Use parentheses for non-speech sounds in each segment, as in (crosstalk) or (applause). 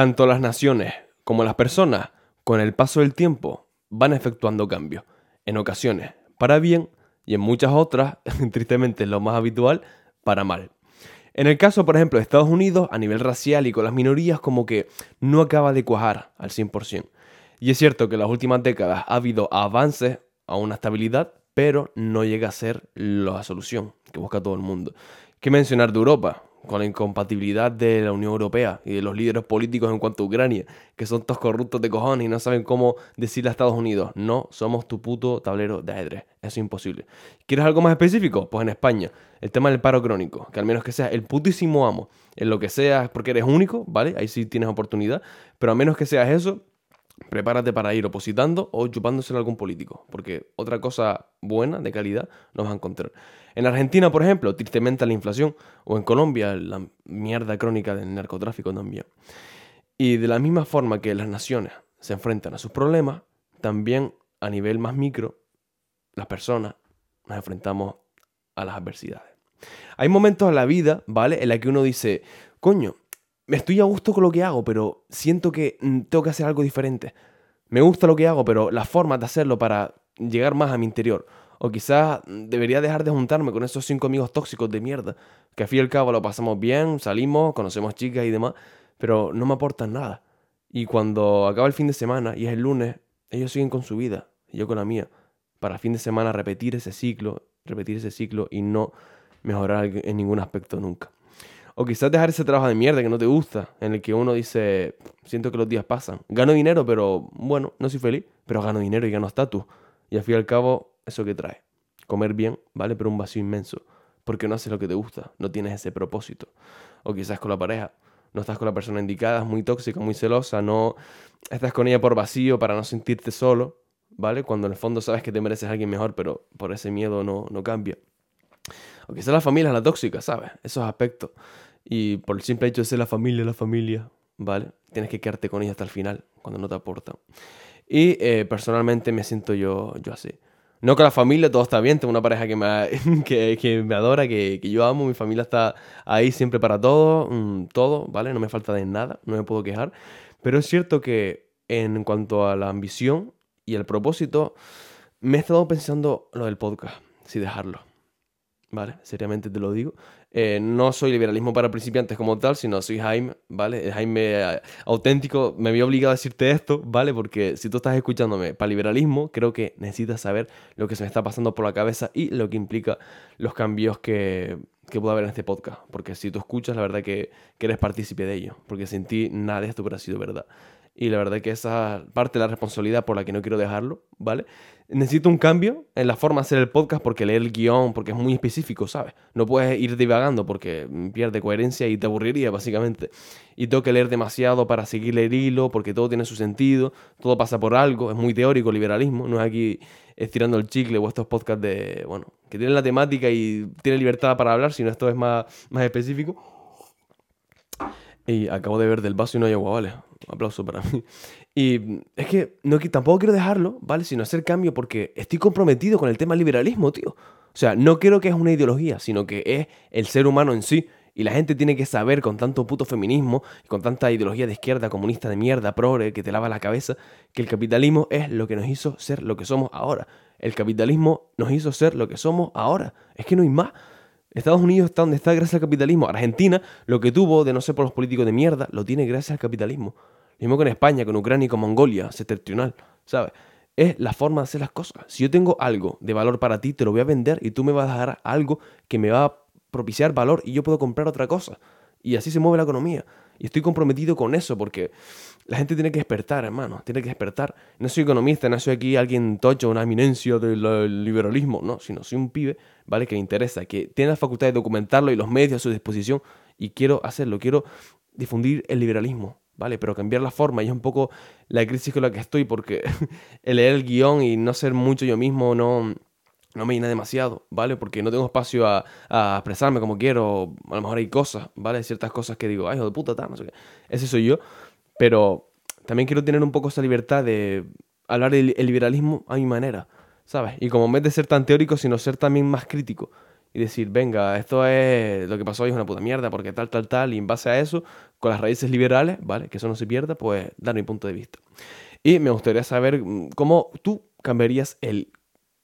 Tanto las naciones como las personas, con el paso del tiempo, van efectuando cambios. En ocasiones, para bien, y en muchas otras, (laughs) tristemente lo más habitual, para mal. En el caso, por ejemplo, de Estados Unidos, a nivel racial y con las minorías, como que no acaba de cuajar al 100%. Y es cierto que en las últimas décadas ha habido avances a una estabilidad, pero no llega a ser la solución que busca todo el mundo. ¿Qué mencionar de Europa? Con la incompatibilidad de la Unión Europea y de los líderes políticos en cuanto a Ucrania, que son todos corruptos de cojones y no saben cómo decirle a Estados Unidos, no, somos tu puto tablero de ajedrez. Eso es imposible. ¿Quieres algo más específico? Pues en España, el tema del paro crónico, que al menos que sea el putísimo amo, en lo que sea, porque eres único, ¿vale? Ahí sí tienes oportunidad, pero a menos que seas eso, prepárate para ir opositando o chupándoselo a algún político, porque otra cosa buena, de calidad, no vas a encontrar. En Argentina, por ejemplo, tristemente la inflación, o en Colombia, la mierda crónica del narcotráfico también. Y de la misma forma que las naciones se enfrentan a sus problemas, también a nivel más micro, las personas nos enfrentamos a las adversidades. Hay momentos en la vida, ¿vale? En la que uno dice, coño, me estoy a gusto con lo que hago, pero siento que mm, tengo que hacer algo diferente. Me gusta lo que hago, pero la forma de hacerlo para llegar más a mi interior. O quizás debería dejar de juntarme con esos cinco amigos tóxicos de mierda, que al fin y al cabo lo pasamos bien, salimos, conocemos chicas y demás, pero no me aportan nada. Y cuando acaba el fin de semana y es el lunes, ellos siguen con su vida y yo con la mía. Para fin de semana repetir ese ciclo, repetir ese ciclo y no mejorar en ningún aspecto nunca. O quizás dejar ese trabajo de mierda que no te gusta, en el que uno dice, siento que los días pasan. Gano dinero, pero bueno, no soy feliz, pero gano dinero y gano estatus. Y al fin y al cabo, eso que trae. Comer bien, ¿vale? Pero un vacío inmenso. Porque no haces lo que te gusta, no tienes ese propósito. O quizás con la pareja, no estás con la persona indicada, es muy tóxica, muy celosa, no estás con ella por vacío para no sentirte solo, ¿vale? Cuando en el fondo sabes que te mereces a alguien mejor, pero por ese miedo no, no cambia. O quizás la familia es la tóxica, ¿sabes? Esos aspectos. Y por el simple hecho de ser la familia, la familia, ¿vale? Tienes que quedarte con ella hasta el final, cuando no te aporta. Y eh, personalmente me siento yo, yo así. No con la familia, todo está bien, tengo una pareja que me, (laughs) que, que me adora, que, que, yo amo, mi familia está ahí siempre para todo, mm, todo, ¿vale? No me falta de nada, no me puedo quejar. Pero es cierto que en cuanto a la ambición y el propósito, me he estado pensando lo del podcast, si dejarlo. ¿Vale? Seriamente te lo digo. Eh, no soy liberalismo para principiantes como tal, sino soy Jaime, ¿vale? Jaime eh, auténtico. Me había obligado a decirte esto, ¿vale? Porque si tú estás escuchándome para liberalismo, creo que necesitas saber lo que se me está pasando por la cabeza y lo que implica los cambios que, que pueda haber en este podcast. Porque si tú escuchas, la verdad que, que eres partícipe de ello. Porque sin ti nada de esto hubiera sido verdad. Y la verdad que esa parte de la responsabilidad por la que no quiero dejarlo, ¿vale? Necesito un cambio en la forma de hacer el podcast porque leer el guion, porque es muy específico, ¿sabes? No puedes ir divagando porque pierde coherencia y te aburriría, básicamente. Y tengo que leer demasiado para seguir el hilo porque todo tiene su sentido, todo pasa por algo, es muy teórico el liberalismo, no es aquí estirando el chicle o estos podcasts de, bueno, que tienen la temática y tienen libertad para hablar, sino esto es más, más específico. Y acabo de ver del vaso y no hay agua, ¿vale? Un aplauso para mí. Y es que no, tampoco quiero dejarlo, ¿vale? Sino hacer cambio porque estoy comprometido con el tema liberalismo, tío. O sea, no creo que es una ideología, sino que es el ser humano en sí. Y la gente tiene que saber con tanto puto feminismo y con tanta ideología de izquierda, comunista de mierda, progre, que te lava la cabeza, que el capitalismo es lo que nos hizo ser lo que somos ahora. El capitalismo nos hizo ser lo que somos ahora. Es que no hay más. Estados Unidos está donde está gracias al capitalismo. Argentina, lo que tuvo de no ser por los políticos de mierda, lo tiene gracias al capitalismo. Lo mismo con España, con Ucrania y con Mongolia, septentrional, ¿sabes? Es la forma de hacer las cosas. Si yo tengo algo de valor para ti, te lo voy a vender y tú me vas a dar algo que me va a propiciar valor y yo puedo comprar otra cosa. Y así se mueve la economía. Y estoy comprometido con eso porque la gente tiene que despertar, hermano. Tiene que despertar. No soy economista, no soy aquí alguien tocho, una eminencia del liberalismo. No, sino soy un pibe, ¿vale? Que me interesa, que tiene la facultad de documentarlo y los medios a su disposición. Y quiero hacerlo, quiero difundir el liberalismo, ¿vale? Pero cambiar la forma. Y es un poco la crisis con la que estoy porque (laughs) el leer el guion y no ser mucho yo mismo no no me llena demasiado, ¿vale? Porque no tengo espacio a, expresarme como quiero. A lo mejor hay cosas, ¿vale? Ciertas cosas que digo, ay, hijo de puta, tal, no sé qué. Ese soy yo. Pero también quiero tener un poco esa libertad de hablar del liberalismo a mi manera, ¿sabes? Y como en vez de ser tan teórico, sino ser también más crítico. y decir, venga, esto es lo que pasó hoy es una puta mierda porque tal, tal, tal, y en base a eso, con las raíces liberales, ¿vale? Que eso no se pierda, pues dar mi punto de vista. Y me gustaría saber mm, cómo tú cambiarías el,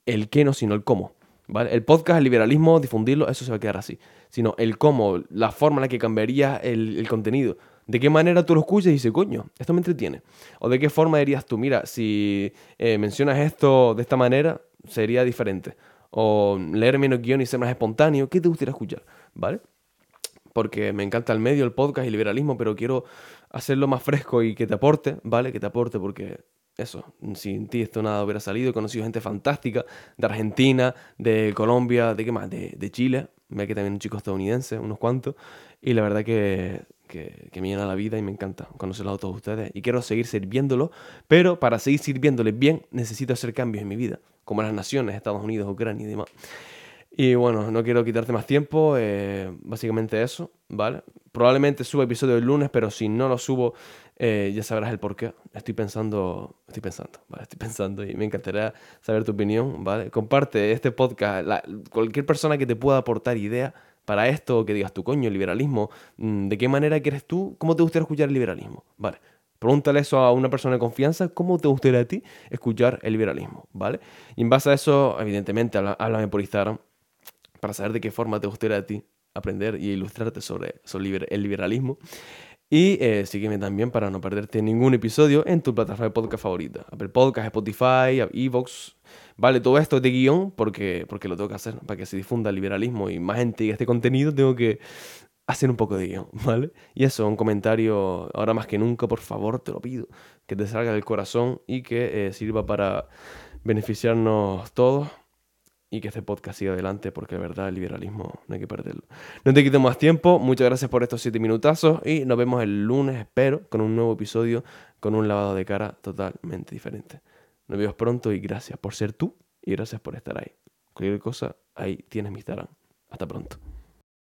el qué no, sino el cómo. ¿Vale? El podcast, el liberalismo, difundirlo, eso se va a quedar así. Sino el cómo, la forma en la que cambiarías el, contenido. ¿De qué manera tú lo escuchas y dices, coño, esto me entretiene? ¿O de qué forma dirías tú, mira, si eh, mencionas esto de esta manera, sería diferente? O leer menos guion y ser más espontáneo, ¿qué te gustaría escuchar? ¿Vale? Porque me encanta el medio, el podcast y el liberalismo, pero quiero hacerlo más fresco y que te aporte, ¿vale? Que te aporte porque eso, sin ti esto nada hubiera salido. He conocido gente fantástica de Argentina, de Colombia, de qué más, de, de Chile. Me que también un chico estadounidense, unos cuantos. Y la verdad que, que, me llena la vida y me encanta conocerlos a todos ustedes. Y quiero seguir sirviéndolo, pero para seguir sirviéndoles bien necesito hacer cambios en mi vida, como las naciones, Estados Unidos, Ucrania y demás. Y bueno, no quiero quitarte más tiempo, eh, básicamente eso, ¿vale? Probablemente suba episodio el lunes, pero si no lo subo, eh, ya sabrás el por qué. Estoy pensando, estoy pensando, ¿vale? Estoy pensando y me encantaría saber tu opinión, ¿vale? Comparte este podcast, cualquier persona que te pueda aportar idea para esto, que digas tu coño, liberalismo, mm, ¿de qué manera quieres tú? ¿Cómo te gustaría escuchar el liberalismo? ¿Vale? Pregúntale eso a una persona de confianza, ¿cómo te gustaría a ti escuchar el liberalismo? ¿Vale? Y en base a eso, evidentemente, háblame por Instagram para saber de qué forma te gustaría a ti aprender y ilustrarte sobre, sobre el liberalismo. Y eh, sígueme también para no perderte ningún episodio en tu plataforma de podcast favorita. Apple Podcast, Spotify, Evox. Vale, todo esto es de guion porque, porque lo tengo que hacer para que se difunda el liberalismo y más gente diga este contenido. Tengo que hacer un poco de guion, (laughs) ¿vale? Y eso, un comentario, ahora más que nunca, por favor, te lo pido, que te salga del corazón y que eh, sirva para beneficiarnos todos y que este podcast siga adelante porque de verdad el liberalismo no hay que perderlo. No te quito más tiempo, muchas gracias por estos siete minutazos y nos vemos el lunes, espero, con un nuevo episodio con un lavado de cara totalmente diferente. Nos vemos pronto y gracias por ser tú y gracias por estar ahí. Cualquier cosa, ahí tienes mi Instagram. Hasta pronto.